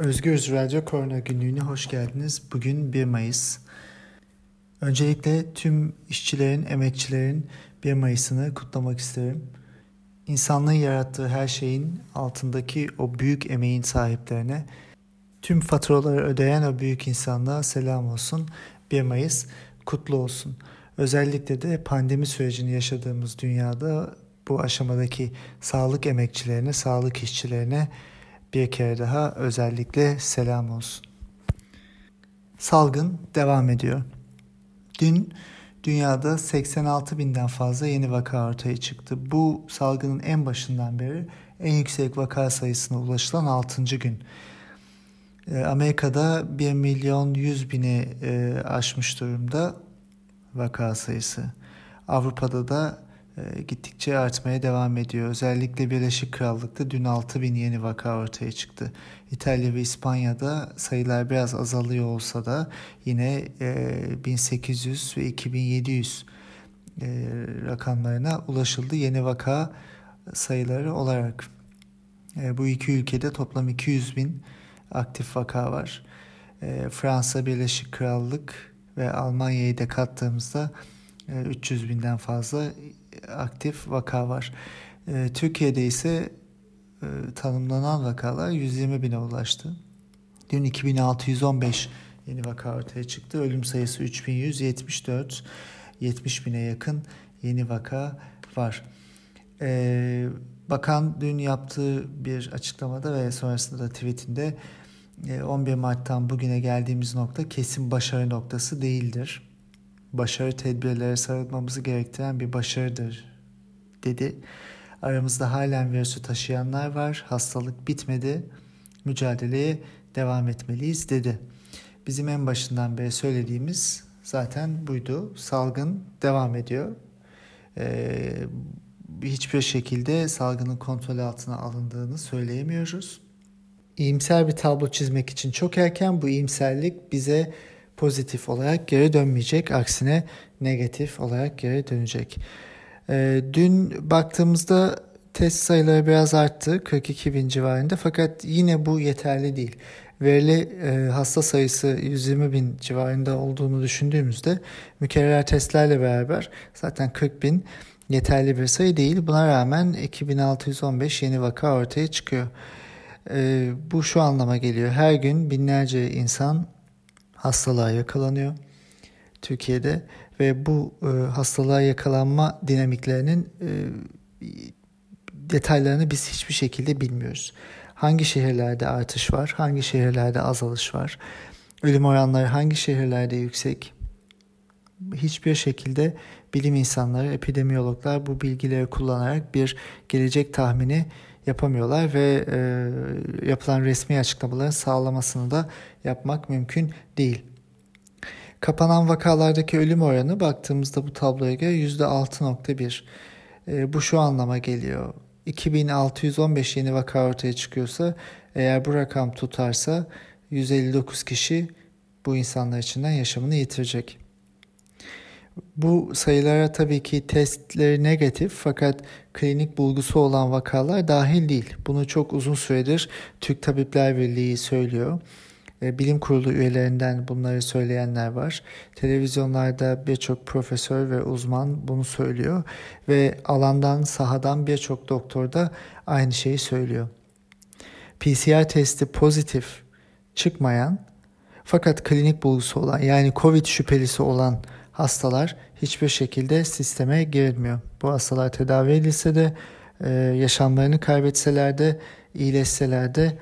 Özgürüz Radyo Korona Günlüğü'ne hoş geldiniz. Bugün 1 Mayıs. Öncelikle tüm işçilerin, emekçilerin 1 Mayıs'ını kutlamak isterim. İnsanlığın yarattığı her şeyin altındaki o büyük emeğin sahiplerine, tüm faturaları ödeyen o büyük insanlığa selam olsun. 1 Mayıs kutlu olsun. Özellikle de pandemi sürecini yaşadığımız dünyada bu aşamadaki sağlık emekçilerine, sağlık işçilerine bir kere daha özellikle selam olsun. Salgın devam ediyor. Dün dünyada 86 binden fazla yeni vaka ortaya çıktı. Bu salgının en başından beri en yüksek vaka sayısına ulaşılan 6. gün. Ee, Amerika'da 1 milyon 100 bini e, aşmış durumda vaka sayısı. Avrupa'da da gittikçe artmaya devam ediyor. Özellikle Birleşik Krallık'ta dün 6 bin yeni vaka ortaya çıktı. İtalya ve İspanya'da sayılar biraz azalıyor olsa da yine 1800 e, ve 2700 e, rakamlarına ulaşıldı yeni vaka sayıları olarak. Bu iki ülkede toplam 200 bin aktif vaka var. Fransa, Birleşik Krallık ve Almanya'yı da kattığımızda 300 binden fazla aktif vaka var. E, Türkiye'de ise e, tanımlanan vakalar 120 bine ulaştı. Dün 2615 yeni vaka ortaya çıktı. Ölüm sayısı 3174, 70 bine yakın yeni vaka var. Ee, bakan dün yaptığı bir açıklamada ve sonrasında da tweetinde 11 Mart'tan bugüne geldiğimiz nokta kesin başarı noktası değildir başarı tedbirlere sarılmamızı gerektiren bir başarıdır dedi. Aramızda halen virüsü taşıyanlar var. Hastalık bitmedi. Mücadeleye devam etmeliyiz dedi. Bizim en başından beri söylediğimiz zaten buydu. Salgın devam ediyor. Ee, hiçbir şekilde salgının kontrol altına alındığını söyleyemiyoruz. İyimser bir tablo çizmek için çok erken bu iyimserlik bize pozitif olarak geri dönmeyecek. Aksine negatif olarak geri dönecek. E, dün baktığımızda test sayıları biraz arttı 42 bin civarında fakat yine bu yeterli değil. Verili e, hasta sayısı 120 bin civarında olduğunu düşündüğümüzde mükerrer testlerle beraber zaten 40 bin yeterli bir sayı değil. Buna rağmen 2615 yeni vaka ortaya çıkıyor. E, bu şu anlama geliyor. Her gün binlerce insan hastalığa yakalanıyor Türkiye'de ve bu e, hastalığa yakalanma dinamiklerinin e, detaylarını biz hiçbir şekilde bilmiyoruz. Hangi şehirlerde artış var, hangi şehirlerde azalış var, ölüm oranları hangi şehirlerde yüksek, hiçbir şekilde bilim insanları, epidemiyologlar bu bilgileri kullanarak bir gelecek tahmini yapamıyorlar ve e, yapılan resmi açıklamaların sağlamasını da yapmak mümkün değil. Kapanan vakalardaki ölüm oranı baktığımızda bu tabloya göre %6.1. E, bu şu anlama geliyor. 2615 yeni vaka ortaya çıkıyorsa eğer bu rakam tutarsa 159 kişi bu insanlar içinden yaşamını yitirecek. Bu sayılara tabii ki testleri negatif fakat klinik bulgusu olan vakalar dahil değil. Bunu çok uzun süredir Türk Tabipler Birliği söylüyor. E, bilim kurulu üyelerinden bunları söyleyenler var. Televizyonlarda birçok profesör ve uzman bunu söylüyor ve alandan, sahadan birçok doktor da aynı şeyi söylüyor. PCR testi pozitif çıkmayan fakat klinik bulgusu olan yani COVID şüphelisi olan hastalar hiçbir şekilde sisteme girilmiyor. Bu hastalar tedavi edilse de e, yaşamlarını kaybetseler de iyileşseler de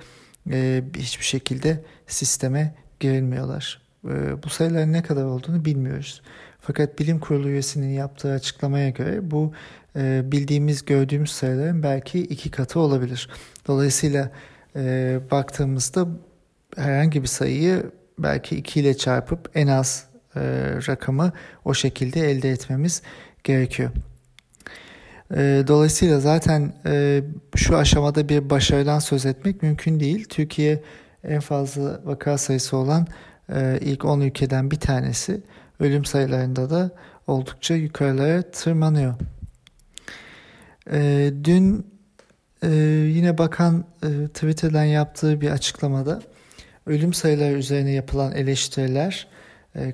e, hiçbir şekilde sisteme girilmiyorlar. E, bu sayıların ne kadar olduğunu bilmiyoruz. Fakat bilim kurulu üyesinin yaptığı açıklamaya göre bu e, bildiğimiz gördüğümüz sayıların belki iki katı olabilir. Dolayısıyla e, baktığımızda herhangi bir sayıyı belki 2 ile çarpıp en az e, rakamı o şekilde elde etmemiz gerekiyor. E, dolayısıyla zaten e, şu aşamada bir başarıdan söz etmek mümkün değil. Türkiye en fazla vaka sayısı olan ilk 10 ülkeden bir tanesi. Ölüm sayılarında da oldukça yukarılara tırmanıyor. Dün yine bakan Twitter'dan yaptığı bir açıklamada ölüm sayıları üzerine yapılan eleştiriler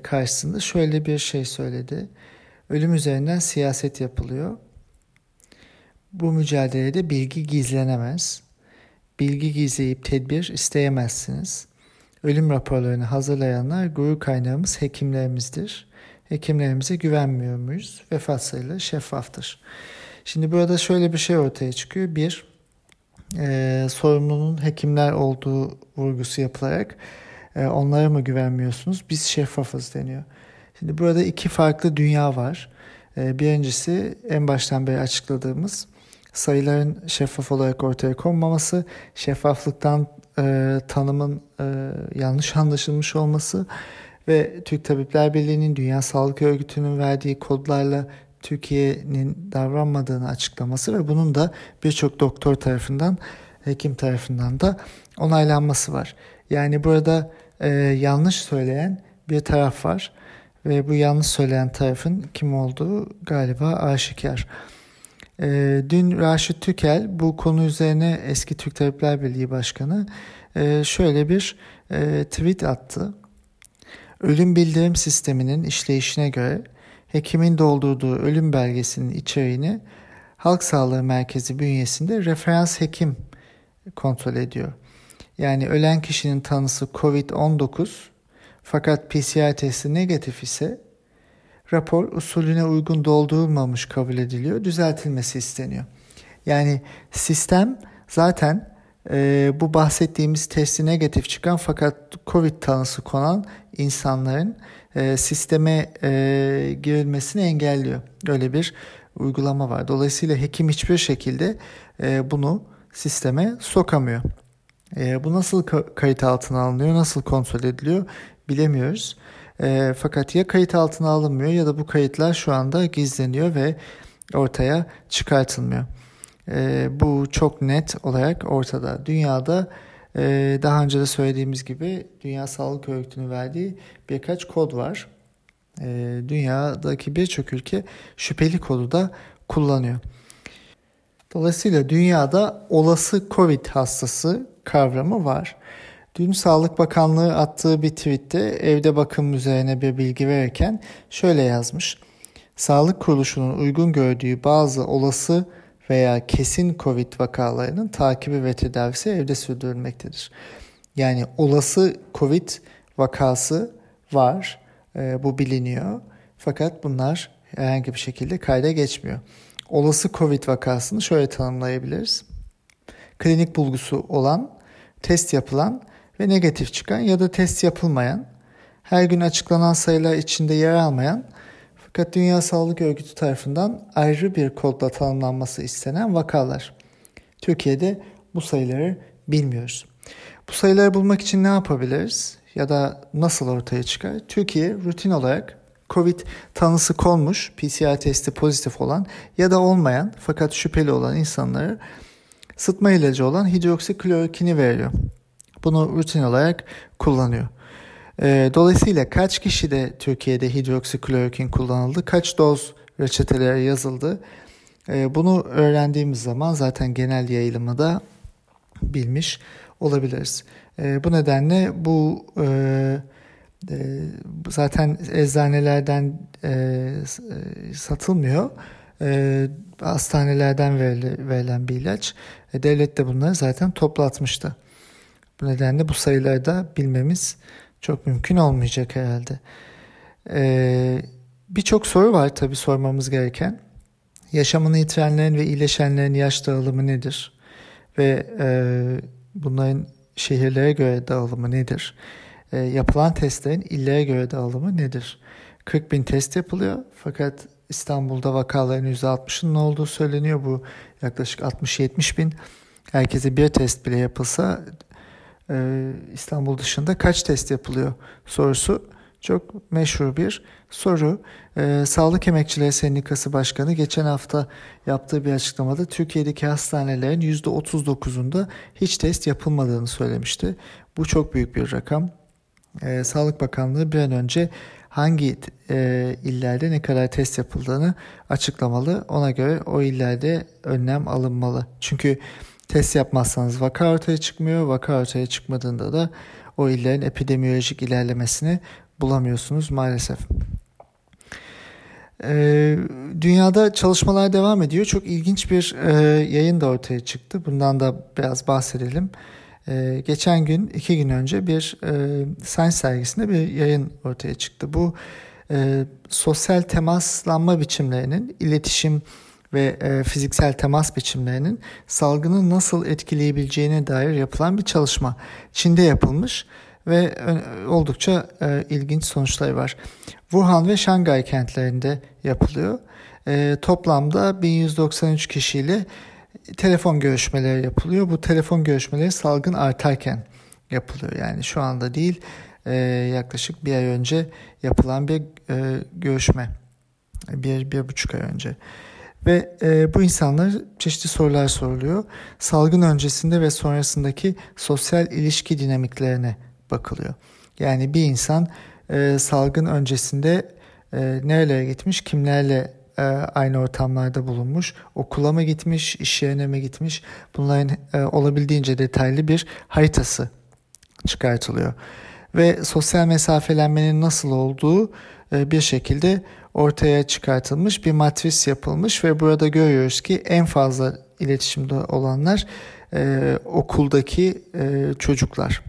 karşısında şöyle bir şey söyledi. Ölüm üzerinden siyaset yapılıyor. Bu mücadelede bilgi gizlenemez. Bilgi gizleyip tedbir isteyemezsiniz. Ölüm raporlarını hazırlayanlar gurur kaynağımız hekimlerimizdir. Hekimlerimize güvenmiyor muyuz? Vefat sayıları şeffaftır. Şimdi burada şöyle bir şey ortaya çıkıyor. Bir, e, sorumlunun hekimler olduğu vurgusu yapılarak e, onlara mı güvenmiyorsunuz? Biz şeffafız deniyor. Şimdi burada iki farklı dünya var. E, birincisi en baştan beri açıkladığımız sayıların şeffaf olarak ortaya konmaması, şeffaflıktan e, tanımın e, yanlış anlaşılmış olması ve Türk Tabipler Birliği'nin Dünya Sağlık Örgütü'nün verdiği kodlarla Türkiye'nin davranmadığını açıklaması ve bunun da birçok doktor tarafından, hekim tarafından da onaylanması var. Yani burada e, yanlış söyleyen bir taraf var ve bu yanlış söyleyen tarafın kim olduğu galiba aşikar. E, dün Raşit Tükel bu konu üzerine eski Türk Tabipler Birliği Başkanı e, şöyle bir e, tweet attı. Ölüm bildirim sisteminin işleyişine göre hekimin doldurduğu ölüm belgesinin içeriğini Halk Sağlığı Merkezi bünyesinde referans hekim kontrol ediyor. Yani ölen kişinin tanısı COVID-19 fakat PCR testi negatif ise rapor usulüne uygun doldurulmamış kabul ediliyor, düzeltilmesi isteniyor. Yani sistem zaten e, bu bahsettiğimiz testi negatif çıkan fakat COVID tanısı konan insanların e, sisteme e, girilmesini engelliyor. Öyle bir uygulama var. Dolayısıyla hekim hiçbir şekilde e, bunu sisteme sokamıyor. E, bu nasıl kayıt altına alınıyor, nasıl kontrol ediliyor bilemiyoruz. E, fakat ya kayıt altına alınmıyor ya da bu kayıtlar şu anda gizleniyor ve ortaya çıkartılmıyor. E, bu çok net olarak ortada. Dünyada e, daha önce de söylediğimiz gibi Dünya Sağlık Örgütü'nün verdiği birkaç kod var. E, dünyadaki birçok ülke şüpheli kodu da kullanıyor. Dolayısıyla dünyada olası COVID hastası kavramı var. Dün Sağlık Bakanlığı attığı bir tweette evde bakım üzerine bir bilgi verirken şöyle yazmış. Sağlık kuruluşunun uygun gördüğü bazı olası veya kesin COVID vakalarının takibi ve tedavisi evde sürdürülmektedir. Yani olası COVID vakası var, e, bu biliniyor. Fakat bunlar herhangi bir şekilde kayda geçmiyor. Olası COVID vakasını şöyle tanımlayabiliriz. Klinik bulgusu olan, test yapılan ve negatif çıkan ya da test yapılmayan, her gün açıklanan sayılar içinde yer almayan fakat Dünya Sağlık Örgütü tarafından ayrı bir kodla tanımlanması istenen vakalar. Türkiye'de bu sayıları bilmiyoruz. Bu sayıları bulmak için ne yapabiliriz ya da nasıl ortaya çıkar? Türkiye rutin olarak COVID tanısı konmuş, PCR testi pozitif olan ya da olmayan fakat şüpheli olan insanlara sıtma ilacı olan hidroksiklorokini veriyor. Bunu rutin olarak kullanıyor. E, dolayısıyla kaç kişi de Türkiye'de hidroksiklorokin kullanıldı, kaç doz reçetelere yazıldı e, bunu öğrendiğimiz zaman zaten genel yayılımı da bilmiş olabiliriz. E, bu nedenle bu e, zaten eczanelerden e, e satılmıyor. E, hastanelerden verilen bir ilaç. E, devlet de bunları zaten toplatmıştı. Bu nedenle bu sayıları da bilmemiz çok mümkün olmayacak herhalde. Ee, Birçok soru var tabii sormamız gereken. Yaşamını yitirenlerin ve iyileşenlerin yaş dağılımı nedir? Ve bunların şehirlere göre dağılımı nedir? E, yapılan testlerin illere göre dağılımı nedir? 40 bin test yapılıyor fakat İstanbul'da vakaların %60'ının olduğu söyleniyor. Bu yaklaşık 60-70 bin. Herkese bir test bile yapılsa e, İstanbul dışında kaç test yapılıyor sorusu çok meşhur bir soru. E, Sağlık Emekçileri Sendikası Başkanı geçen hafta yaptığı bir açıklamada Türkiye'deki hastanelerin %39'unda hiç test yapılmadığını söylemişti. Bu çok büyük bir rakam. E, Sağlık Bakanlığı bir an önce hangi e, illerde ne kadar test yapıldığını açıklamalı. Ona göre o illerde önlem alınmalı. Çünkü Test yapmazsanız vaka ortaya çıkmıyor. Vaka ortaya çıkmadığında da o illerin epidemiyolojik ilerlemesini bulamıyorsunuz maalesef. Ee, dünyada çalışmalar devam ediyor. Çok ilginç bir e, yayın da ortaya çıktı. Bundan da biraz bahsedelim. Ee, geçen gün, iki gün önce bir e, Science dergisinde bir yayın ortaya çıktı. Bu e, sosyal temaslanma biçimlerinin, iletişim ve e, fiziksel temas biçimlerinin salgını nasıl etkileyebileceğine dair yapılan bir çalışma. Çin'de yapılmış ve e, oldukça e, ilginç sonuçlar var. Wuhan ve Şangay kentlerinde yapılıyor. E, toplamda 1193 kişiyle telefon görüşmeleri yapılıyor. Bu telefon görüşmeleri salgın artarken yapılıyor. Yani şu anda değil e, yaklaşık bir ay önce yapılan bir e, görüşme. Bir, bir buçuk ay önce. Ve e, bu insanlar çeşitli sorular soruluyor. Salgın öncesinde ve sonrasındaki sosyal ilişki dinamiklerine bakılıyor. Yani bir insan e, salgın öncesinde e, nerelere gitmiş, kimlerle e, aynı ortamlarda bulunmuş, okula mı gitmiş, iş yerine mi gitmiş? Bunların e, olabildiğince detaylı bir haritası çıkartılıyor. Ve sosyal mesafelenmenin nasıl olduğu e, bir şekilde ortaya çıkartılmış bir matris yapılmış ve burada görüyoruz ki en fazla iletişimde olanlar e, okuldaki e, çocuklar.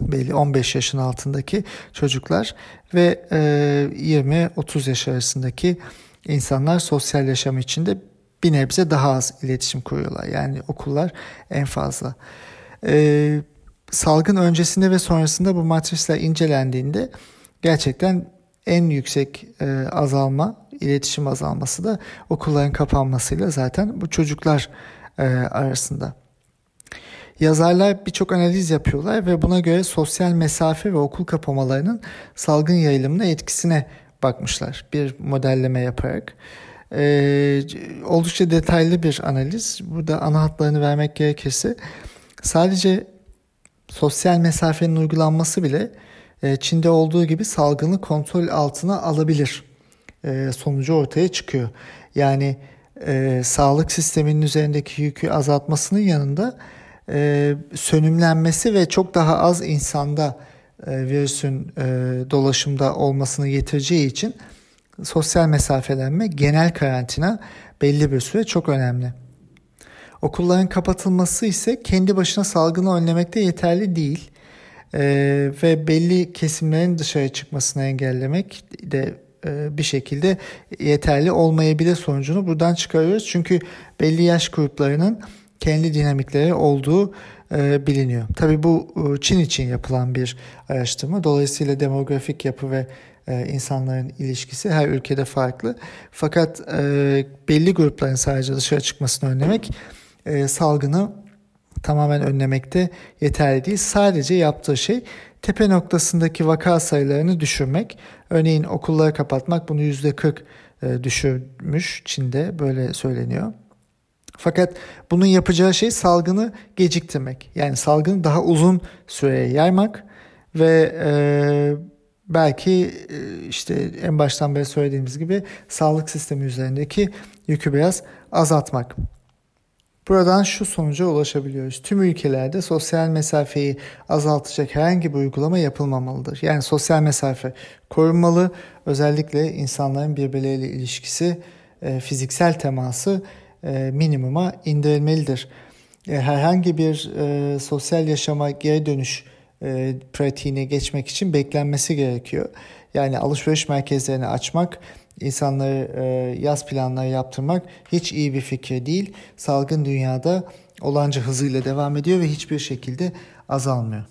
Belli 15 yaşın altındaki çocuklar ve e, 20-30 yaş arasındaki insanlar sosyal yaşam içinde bir nebze daha az iletişim kuruyorlar. Yani okullar en fazla. E, salgın öncesinde ve sonrasında bu matrisler incelendiğinde gerçekten en yüksek e, azalma, iletişim azalması da okulların kapanmasıyla zaten bu çocuklar e, arasında. Yazarlar birçok analiz yapıyorlar ve buna göre sosyal mesafe ve okul kapamalarının salgın yayılımına etkisine bakmışlar. Bir modelleme yaparak. Ee, oldukça detaylı bir analiz. Burada ana hatlarını vermek gerekirse sadece sosyal mesafenin uygulanması bile e, Çin'de olduğu gibi salgını kontrol altına alabilir e, sonucu ortaya çıkıyor. Yani e, sağlık sisteminin üzerindeki yükü azaltmasının yanında e, sönümlenmesi ve çok daha az insanda virüsün e, dolaşımda olmasını getireceği için sosyal mesafelenme, genel karantina belli bir süre çok önemli. Okulların kapatılması ise kendi başına salgını önlemekte yeterli değil e, ve belli kesimlerin dışarı çıkmasını engellemek de e, bir şekilde yeterli olmayabilir sonucunu buradan çıkarıyoruz. Çünkü belli yaş gruplarının kendi dinamikleri olduğu e, biliniyor. Tabii bu e, Çin için yapılan bir araştırma. Dolayısıyla demografik yapı ve e, insanların ilişkisi her ülkede farklı. Fakat belli grupların sadece dışarı çıkmasını önlemek salgını tamamen önlemekte yeterli değil. Sadece yaptığı şey tepe noktasındaki vaka sayılarını düşürmek. Örneğin okulları kapatmak bunu %40 e, düşürmüş Çin'de böyle söyleniyor. Fakat bunun yapacağı şey salgını geciktirmek. Yani salgını daha uzun süreye yaymak ve e, belki e, işte en baştan beri söylediğimiz gibi sağlık sistemi üzerindeki yükü biraz azaltmak. Buradan şu sonuca ulaşabiliyoruz. Tüm ülkelerde sosyal mesafeyi azaltacak herhangi bir uygulama yapılmamalıdır. Yani sosyal mesafe korunmalı. Özellikle insanların birbirleriyle ilişkisi, e, fiziksel teması e, minimuma indirilmelidir. E, herhangi bir e, sosyal yaşama geri dönüş e, pratiğine geçmek için beklenmesi gerekiyor. Yani alışveriş merkezlerini açmak, insanları yaz planları yaptırmak hiç iyi bir fikir değil. Salgın dünyada olanca hızıyla devam ediyor ve hiçbir şekilde azalmıyor.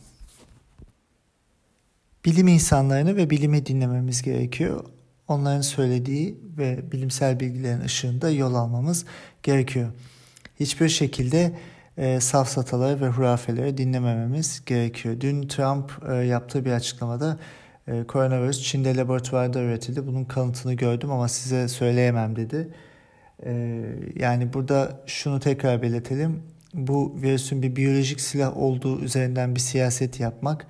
Bilim insanlarını ve bilimi dinlememiz gerekiyor onların söylediği ve bilimsel bilgilerin ışığında yol almamız gerekiyor. Hiçbir şekilde e, safsataları ve hurafeleri dinlemememiz gerekiyor. Dün Trump e, yaptığı bir açıklamada e, koronavirüs Çin'de laboratuvarda üretildi. Bunun kanıtını gördüm ama size söyleyemem dedi. E, yani burada şunu tekrar belirtelim. Bu virüsün bir biyolojik silah olduğu üzerinden bir siyaset yapmak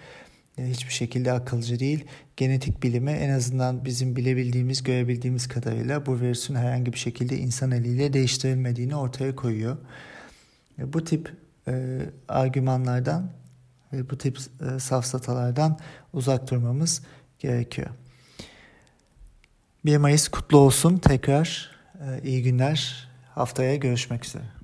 hiçbir şekilde akılcı değil. Genetik bilimi en azından bizim bilebildiğimiz, görebildiğimiz kadarıyla bu virüsün herhangi bir şekilde insan eliyle değiştirilmediğini ortaya koyuyor. Bu tip e, argümanlardan ve bu tip e, safsatalardan uzak durmamız gerekiyor. 1 Mayıs kutlu olsun tekrar. E, iyi günler. Haftaya görüşmek üzere.